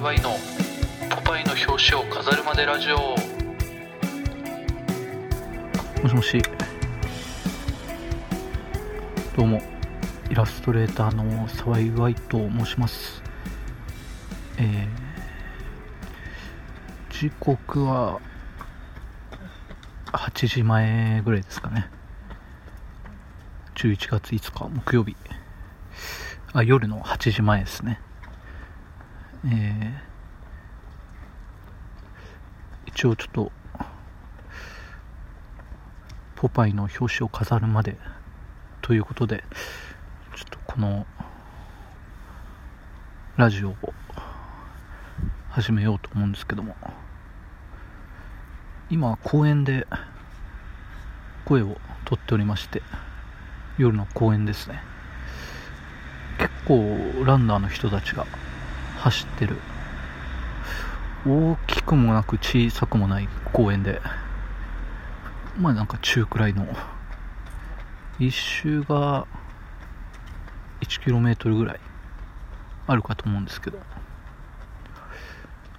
イワイのポパイの表紙を飾るまでラジオ。もしもし。どうもイラストレーターの沢井ワイと申します。えー、時刻は8時前ぐらいですかね。11月5日木曜日。あ夜の8時前ですね。えー、一応ちょっとポパイの表紙を飾るまでということでちょっとこのラジオを始めようと思うんですけども。今公園で声をとっておりまして夜の公園ですね。結構ランナーの人たちが走ってる。大きくもなく小さくもない公園で。まあなんか中くらいの。一周が 1km ぐらいあるかと思うんですけど。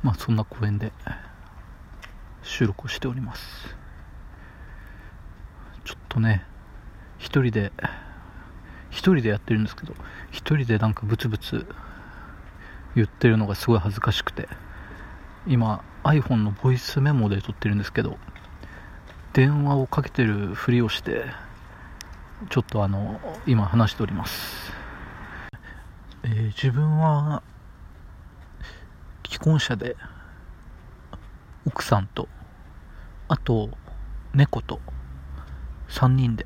まあそんな公園で収録をしております。ちょっとね一人で一人でやってるんですけど一人でなんかブツブツ言ってるのがすごい恥ずかしくて。今 iPhone のボイスメモで撮ってるんですけど電話をかけてるふりをしてちょっとあの今話しております、えー、自分は既婚者で奥さんとあと猫と3人で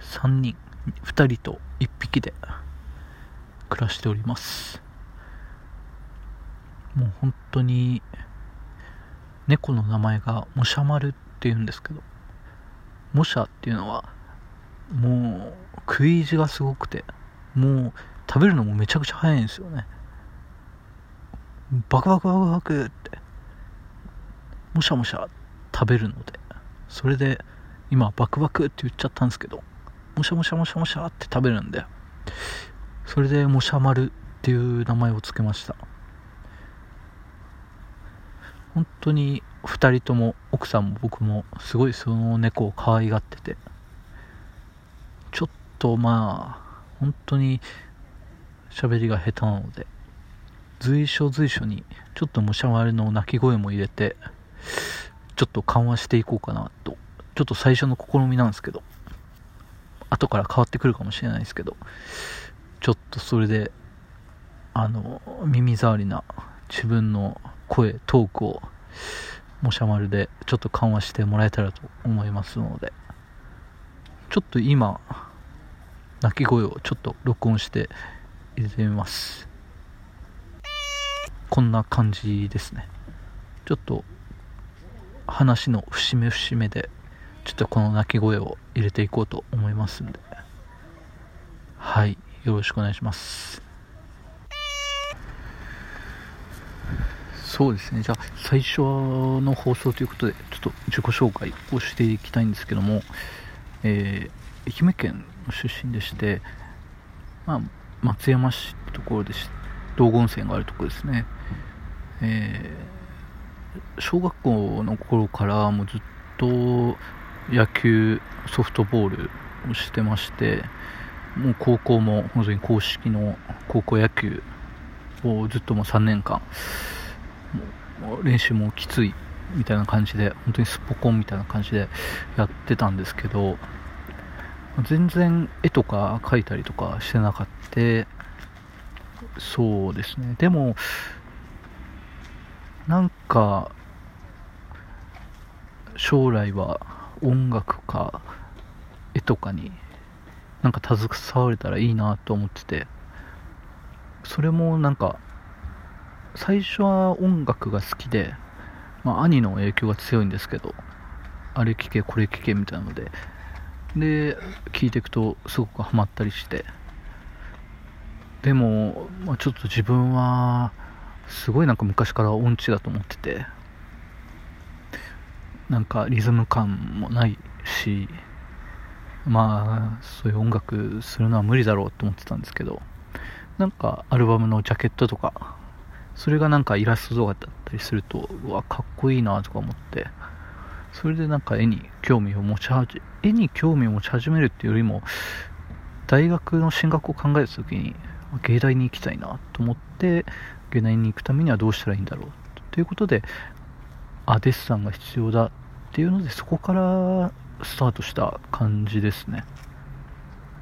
3人2人と1匹で暮らしております。もう本当に猫の名前がもしゃまるっていうんですけどもしゃっていうのはもう食い意地がすごくてもう食べるのもめちゃくちゃ早いんですよね。バクバクバクバクってもしゃもしゃ食べるのでそれで今バクバクって言っちゃったんですけどもしゃもしゃもしゃもしゃって食べるんでそれでもしゃまるっていう名前を付けました。本当に2人とも奥さんも僕もすごいその猫を可愛がっててちょっとまあ本当に喋りが下手なので随所随所にちょっとむしゃわりの鳴き声も入れてちょっと緩和していこうかなとちょっと最初の試みなんですけど後から変わってくるかもしれないですけどちょっとそれであの耳障りな自分の声トークをもしゃまるでちょっと緩和してもらえたらと思いますのでちょっと今鳴き声をちょっと録音して入れてみます。こんな感じですね。ちょっと話の節目節目でちょっとこの鳴き声を入れていこうと思いますんで。はいよろしくお願いします。そうですね。じゃあ最初の放送ということでちょっと自己紹介をしていきたいんですけども、えー、愛媛県の出身でして、まあ、松山市ってところで道後温泉があるところですね、えー、小学校の頃からもうずっと野球ソフトボールをしてましてもう高校も本当に公式の高校野球をずっともう3年間練習もきついみたいな感じで本当にすっぽこんみたいな感じでやってたんですけど全然絵とか描いたりとかしてなかった。そうですね。でもなんか将来は音楽か絵とかになんか携われたらいいなと思っててそれもなんか最初は音楽が好きで、まあ、兄の影響が強いんですけどあれ聴けこれ聴けみたいなのでで聴いていくとすごくハマったりして。でも、まあ、ちょっと自分はすごいなんか昔から音痴だと思っててなんかリズム感もないしまあそういう音楽するのは無理だろうと思ってたんですけどなんかアルバムのジャケットとかそれがなんかイラスト動画だったりするとうわかっこいいなとか思って。それでなんか絵に興味を持ち始め絵に興味を持ち始めるっていうよりも大学の進学を考えた時に芸大に行きたいなと思って芸大に行くためにはどうしたらいいんだろう。ということであデッサンが必要だっていうのでそこからスタートした感じですね。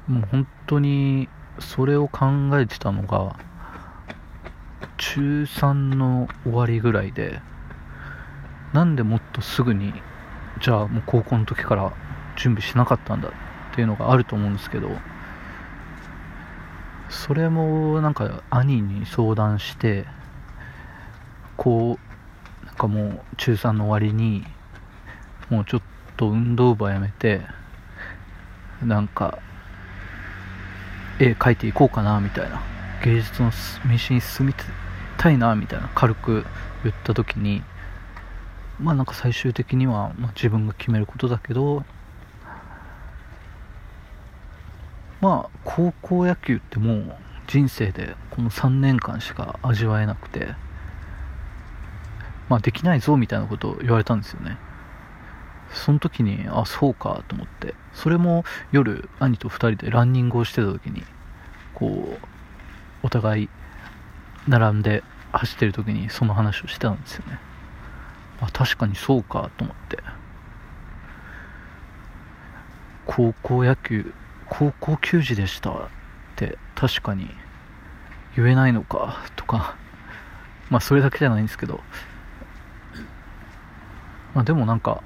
もう本当にそれを考えてたのが中3の終わりぐらいでなんでもっとすぐにじゃあもう高校の時から準備しなかったんだっていうのがあると思うんですけどそれもなんか兄に相談してこうなんかもう中3の終わりにもうちょっと運動部はやめてなんか絵描いていこうかなみたいな芸術の道に進みたいなみたいな軽く言った時にまあなんか最終的には、まあ、自分が決めることだけどまあ高校野球ってもう人生でこの3年間しか味わえなくてまあできないぞみたいなことを言われたんですよね。その時にあそうかと思って。それも夜兄と2人でランニングをしてた時にこうお互い並んで走ってる時にその話をしてたんですよね。あ確かにそうかと思って。高校野球高校球児でしたって確かに言えないのかとか。まあそれだけじゃないんですけど。まあでもなんか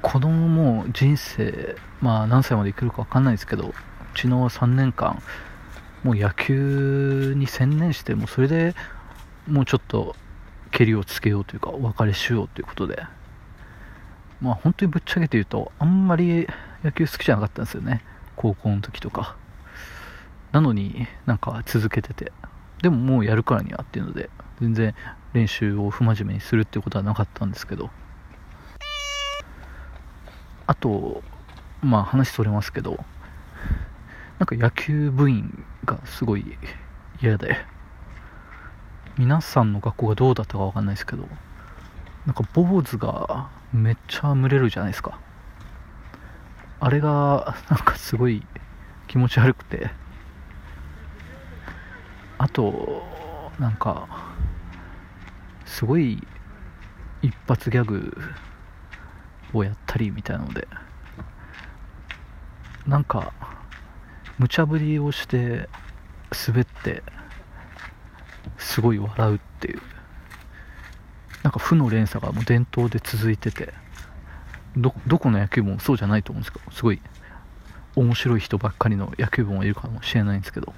子供も人生まあ何歳まで生きるか分かんないですけどうちの3年間もう野球に専念してもうそれでもうちょっとけりをつけようというかお別れしようということで。まあ本当にぶっちゃけて言うとあんまり野球好きじゃなかったんですよね。高校の時とか。なのになんか続けてて。でももうやるからにはっていうので全然練習を不真面目にするっていうことはなかったんですけど。あとまあ話それますけどなんか野球部員がすごい嫌で。皆さんの学校がどうだったかわかんないですけどなんか坊主がめっちゃ群れるじゃないですか。あれがなんかすごい気持ち悪くて。あとなんかすごい一発ギャグをやったりみたいなので。なんか無茶ぶりをして滑ってすごい笑うっていう。なんか負の連鎖がもう伝統で続いててどどこの野球部もそうじゃないと思うんですけどすごい面白い人ばっかりの野球部もいるかもしれないんですけど。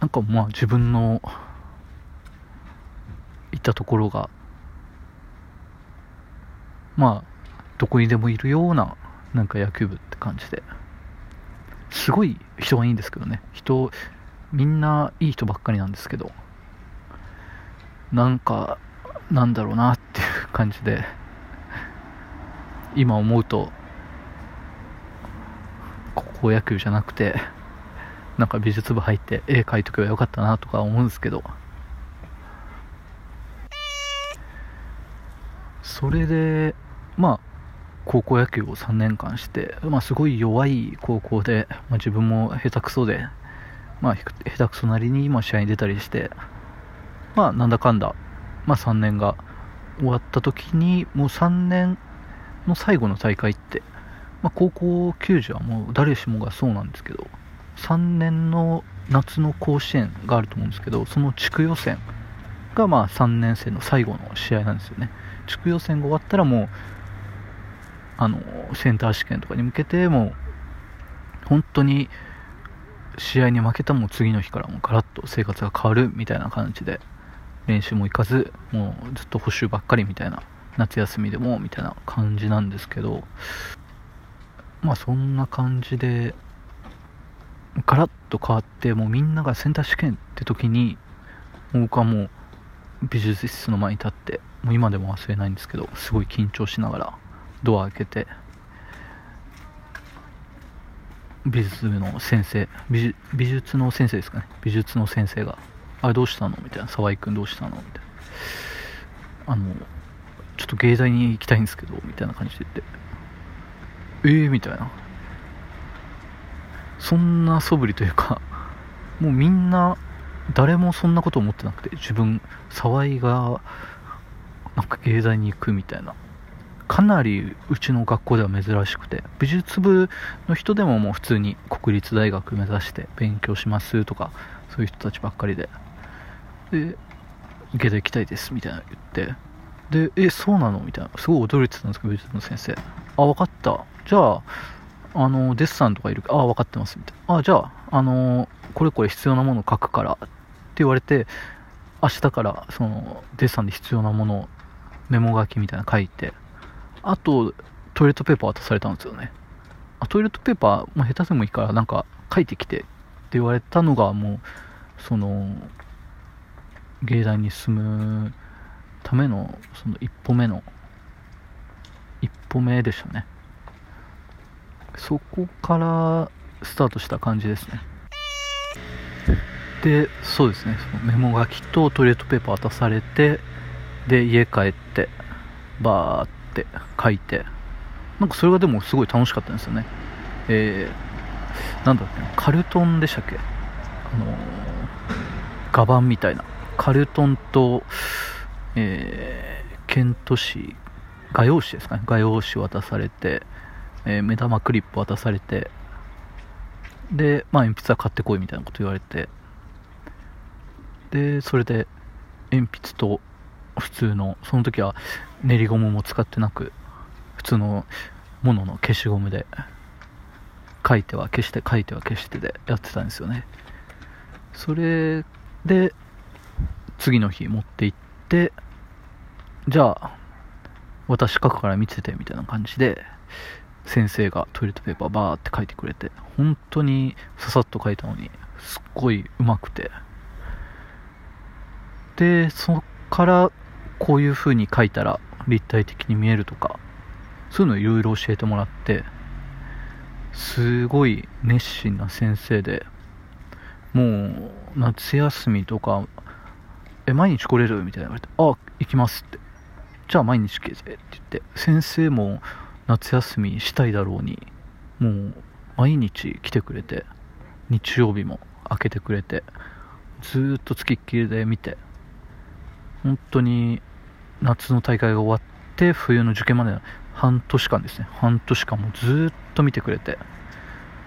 なんかまあ自分の行ったところがまあどこにでもいるようななんか野球部って感じで。すごい人がいいんですけどね。人みんないい人ばっかりなんですけど。なんかなんだろうなっていう感じで今思うと高校野球じゃなくてなんか美術部入って絵描いとけばよかったなとか思うんですけど。それでまあ高校野球を3年間して、まあ、すごい弱い高校で、まあ、自分も下手くそで、まあ、下手くそなりに今試合に出たりして、まあ、なんだかんだ、まあ、3年が終わった時にもう3年の最後の大会って、まあ、高校球児はもう誰しもがそうなんですけど3年の夏の甲子園があると思うんですけどその地区予選がまあ3年生の最後の試合なんですよね。地区予選が終わったらもうあのセンター試験とかに向けてもう本当に試合に負けたも次の日からもうガラッと生活が変わるみたいな感じで練習も行かずもうずっと補習ばっかりみたいな夏休みでもみたいな感じなんですけどまあそんな感じでガラッと変わってもうみんながセンター試験って時に僕はもう美術室の前に立ってもう今でも忘れないんですけどすごい緊張しながらドア開けて美術の先生美術の先生ですかね。美術の先生が「あれどうしたの?」みたいな「沢井君どうしたの?」みたいな「あのちょっと芸大に行きたいんですけど」みたいな感じで言って「ええー、みたいな。そんな素振りというかもうみんな誰もそんなこと思ってなくて自分沢井がなんか芸大に行くみたいな。かなりうちの学校では珍しくて美術部の人でももう普通に国立大学目指して勉強しますとかそういう人たちばっかりでで芸大行きたいですみたいな言ってでえそうなの？みたいな。すごい驚いてたんですけど美術部の先生。あ分かった。じゃああのデッサンとかいるあ分かってます。みたいな。あじゃああのこれこれ必要なもの書くからって言われて明日からそのデッサンで必要なものをメモ書きみたいなの書いてあとトイレットペーパー渡されたんですよね。あトイレットペーパーも下手でもいいからなんか書いてきてって言われたのがもうその芸大に進むためのその一歩目の一歩目でしたね。そこからスタートした感じですね。でそうですね。そのメモ書きとトイレットペーパー渡されてで家帰ってバーって書いてなんかそれがでもすごい楽しかったんですよね。えー、なんだっけカルトンでしたっけ？あのー、画板みたいな。カルトンと、えー、ケント紙画用紙ですかね？画用紙渡されて、えー、目玉クリップ渡されてで、まあ、鉛筆は買ってこいみたいなこと言われてでそれで鉛筆と普通のその時は練りゴムも使ってなく普通のものの消しゴムで書いては消して書いては消してでやってたんですよね。それで次の日持って行ってじゃあ私書くから見ててみたいな感じで先生がトイレットペーパーバーって書いてくれて本当にささっと書いたのにすっごいうまくて。でそっからこういう風に書いたら立体的に見えるとかそういうのをいろいろ教えてもらってすごい熱心な先生でもう夏休みとかえ毎日来れるみたいな言われてあ行きますって。じゃあ毎日来てって言って先生も夏休みしたいだろうにもう毎日来てくれて日曜日も開けてくれてずっとつきっきりで見て本当に夏の大会が終わって冬の受験まで半年間ですね。半年間もずっと見てくれて、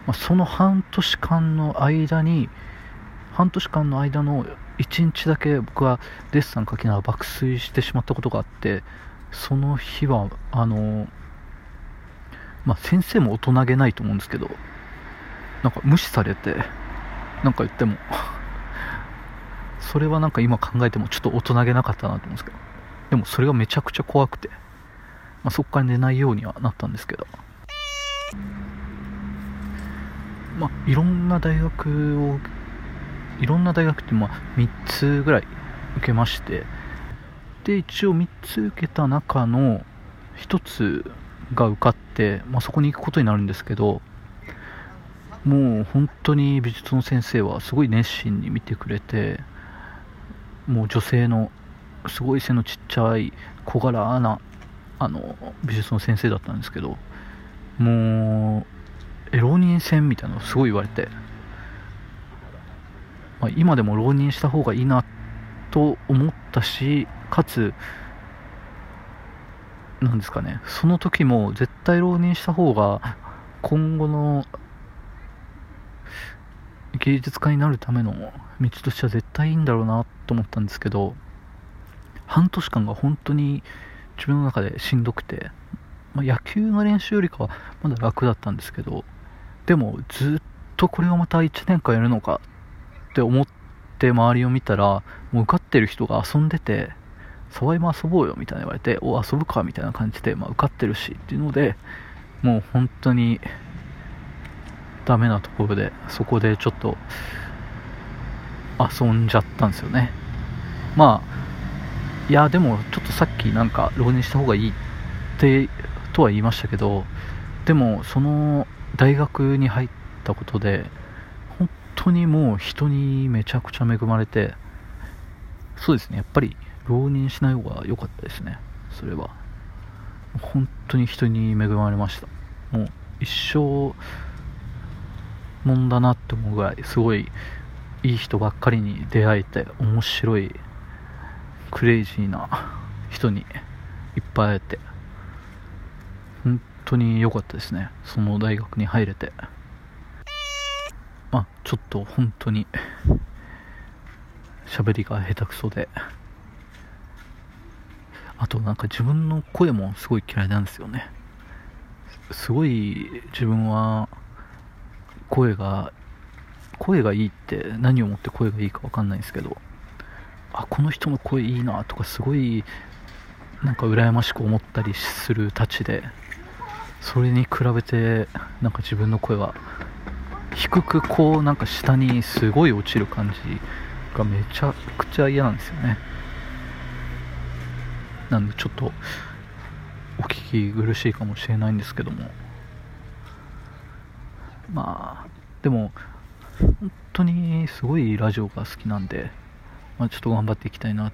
まあ、その半年間の間に半年間の間の1日だけ僕はデッサン書きながら爆睡してしまったことがあってその日はあのまあ、先生も大人げないと思うんですけどなんか無視されてなんか言ってもそれはなんか今考えてもちょっと大人げなかったなと思うんですけど。でもそれがめちゃくちゃ怖くて、まあ、そこから寝ないようにはなったんですけど。まあいろんな大学をいろんな大学ってまあ3つぐらい受けまして。で一応3つ受けた中の1つが受かって、まあ、そこに行くことになるんですけどもう本当に美術の先生はすごい熱心に見てくれてもう女性のすごい背のちっちゃい小柄なあの美術の先生だったんですけどもうエロ人戦みたいなのすごい言われて、まあ、今でも浪人した方がいいなと思ったしかつなんですかねその時も絶対浪人した方が今後の芸術家になるための道としては絶対いいんだろうなと思ったんですけど半年間が本当に自分の中でしんどくて、まあ、野球の練習よりかはまだ楽だったんですけどでもずっとこれをまた1年間やるのかって思って周りを見たらもう受かってる人が遊んでて沢井も遊ぼうよみたいな言われてお遊ぶかみたいな感じで、まあ、受かってるしっていうのでもう本当にダメなところでそこでちょっと遊んじゃったんですよね。まあいやでもちょっとさっきなんか浪人した方がいいってとは言いましたけどでもその大学に入ったことで本当にもう人にめちゃくちゃ恵まれてそうですねやっぱり浪人しない方が良かったですねそれは。本当に人に恵まれました。もう一生もんだなって思うぐらいすごいいい人ばっかりに出会えて面白いクレイジーな人にいっぱい会えて本当に良かったですね。その大学に入れて。まあちょっと本当に喋りが下手くそで。あとなんか自分の声もすごい嫌いなんですよね。すごい自分は声が声がいいって何をもって声がいいか分かんないんですけど。あこの人の声いいなとかすごいなんか羨ましく思ったりするたちでそれに比べてなんか自分の声は低くこうなんか下にすごい落ちる感じがめちゃくちゃ嫌なんですよね。なんでちょっとお聞き苦しいかもしれないんですけども。まあでも本当にすごいラジオが好きなんで、まあ、ちょっと頑張っていきたいな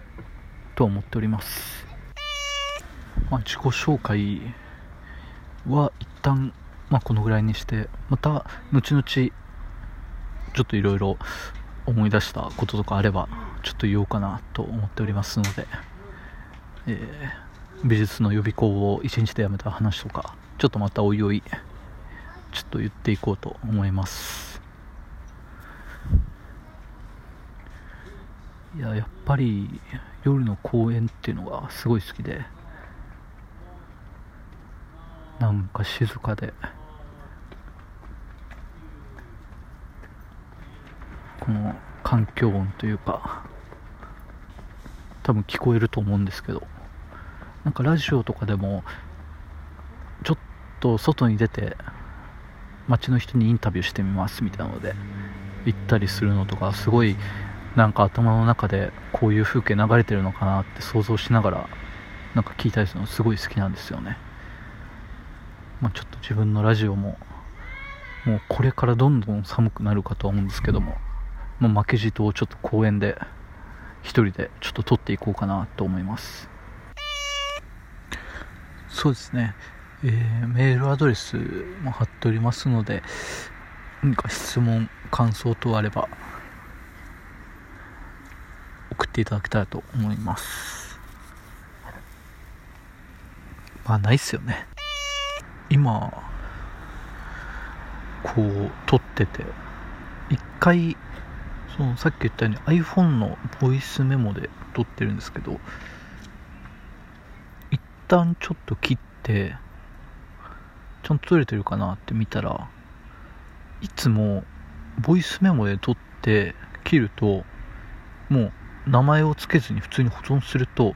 と思っております、まあ、自己紹介は一旦まあこのぐらいにしてまた後々ちょっといろいろ思い出したこととかあればちょっと言おうかなと思っておりますので、えー、美術の予備校を1日でやめた話とかちょっとまたおいおいちょっと言っていこうと思います。いややっぱり夜の公園っていうのがすごい好きで。なんか静かで。この環境音というか多分聞こえると思うんですけど。なんかラジオとかでもちょっと外に出て街の人にインタビューしてみますみたいなので行ったりするのとかすごいなんか頭の中でこういう風景流れてるのかなって想像しながらなんか聞いたりするのすごい好きなんですよね。まあ、ちょっと自分のラジオももうこれからどんどん寒くなるかと思うんですけども、まあ、負けじとをちょっと公園で1人でちょっと撮っていこうかなと思います。そうですね、えー、メールアドレスも貼っておりますので何か質問感想等あれば送っていただけたらと思います。まあないっすよね。今こう撮ってて。一回そのさっき言ったように iPhone のボイスメモで撮ってるんですけど一旦ちょっと切ってちゃんと撮れてるかなって見たらいつもボイスメモで撮って切るともう名前を付けずに普通に保存すると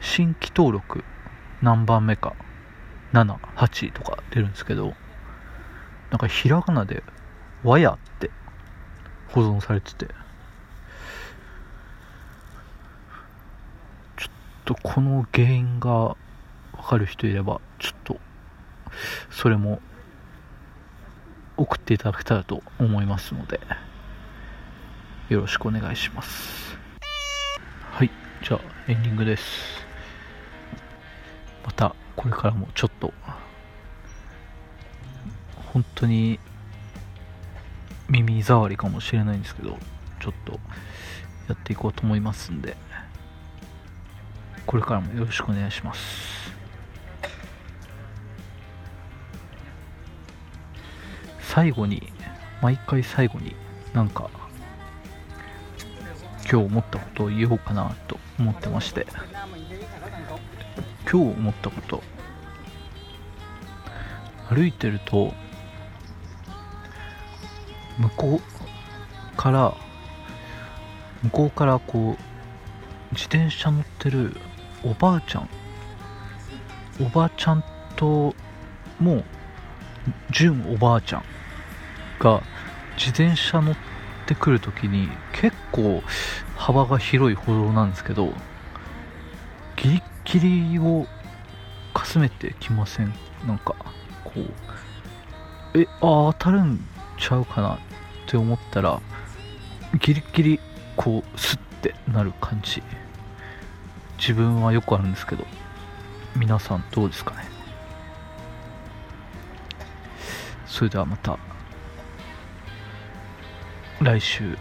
新規登録何番目か78とか出るんですけどなんかひらがなで「わや」って保存されてて。ちょっとこの原因がわかる人いればちょっとそれも送っていただけたらと思いますのでよろしくお願いします。はいじゃあエンディングです。またこれからもちょっと本当に耳障りかもしれないんですけどちょっとやっていこうと思いますんでこれからもよろしくお願いします。最後に毎回最後になんか今日思ったことを言おうかなと思ってまして。今日思ったこと。歩いてると向こうから向こうからこう自転車乗ってるおばあちゃん。おばあちゃんともう純おばあちゃんが自転車乗ってくるときに結構幅が広い歩道なんですけどギリ霧をかすめてきません？なんかこうえあ当たるんちゃうかなって思ったらギリギリこうスッてなる感じ。自分はよくあるんですけど皆さんどうですかね？それではまた来週。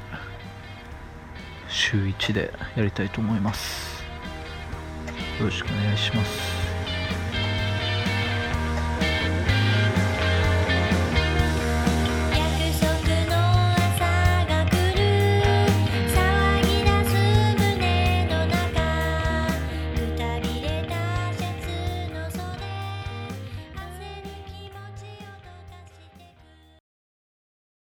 週1でやりたいと思います。よろしくお願いします。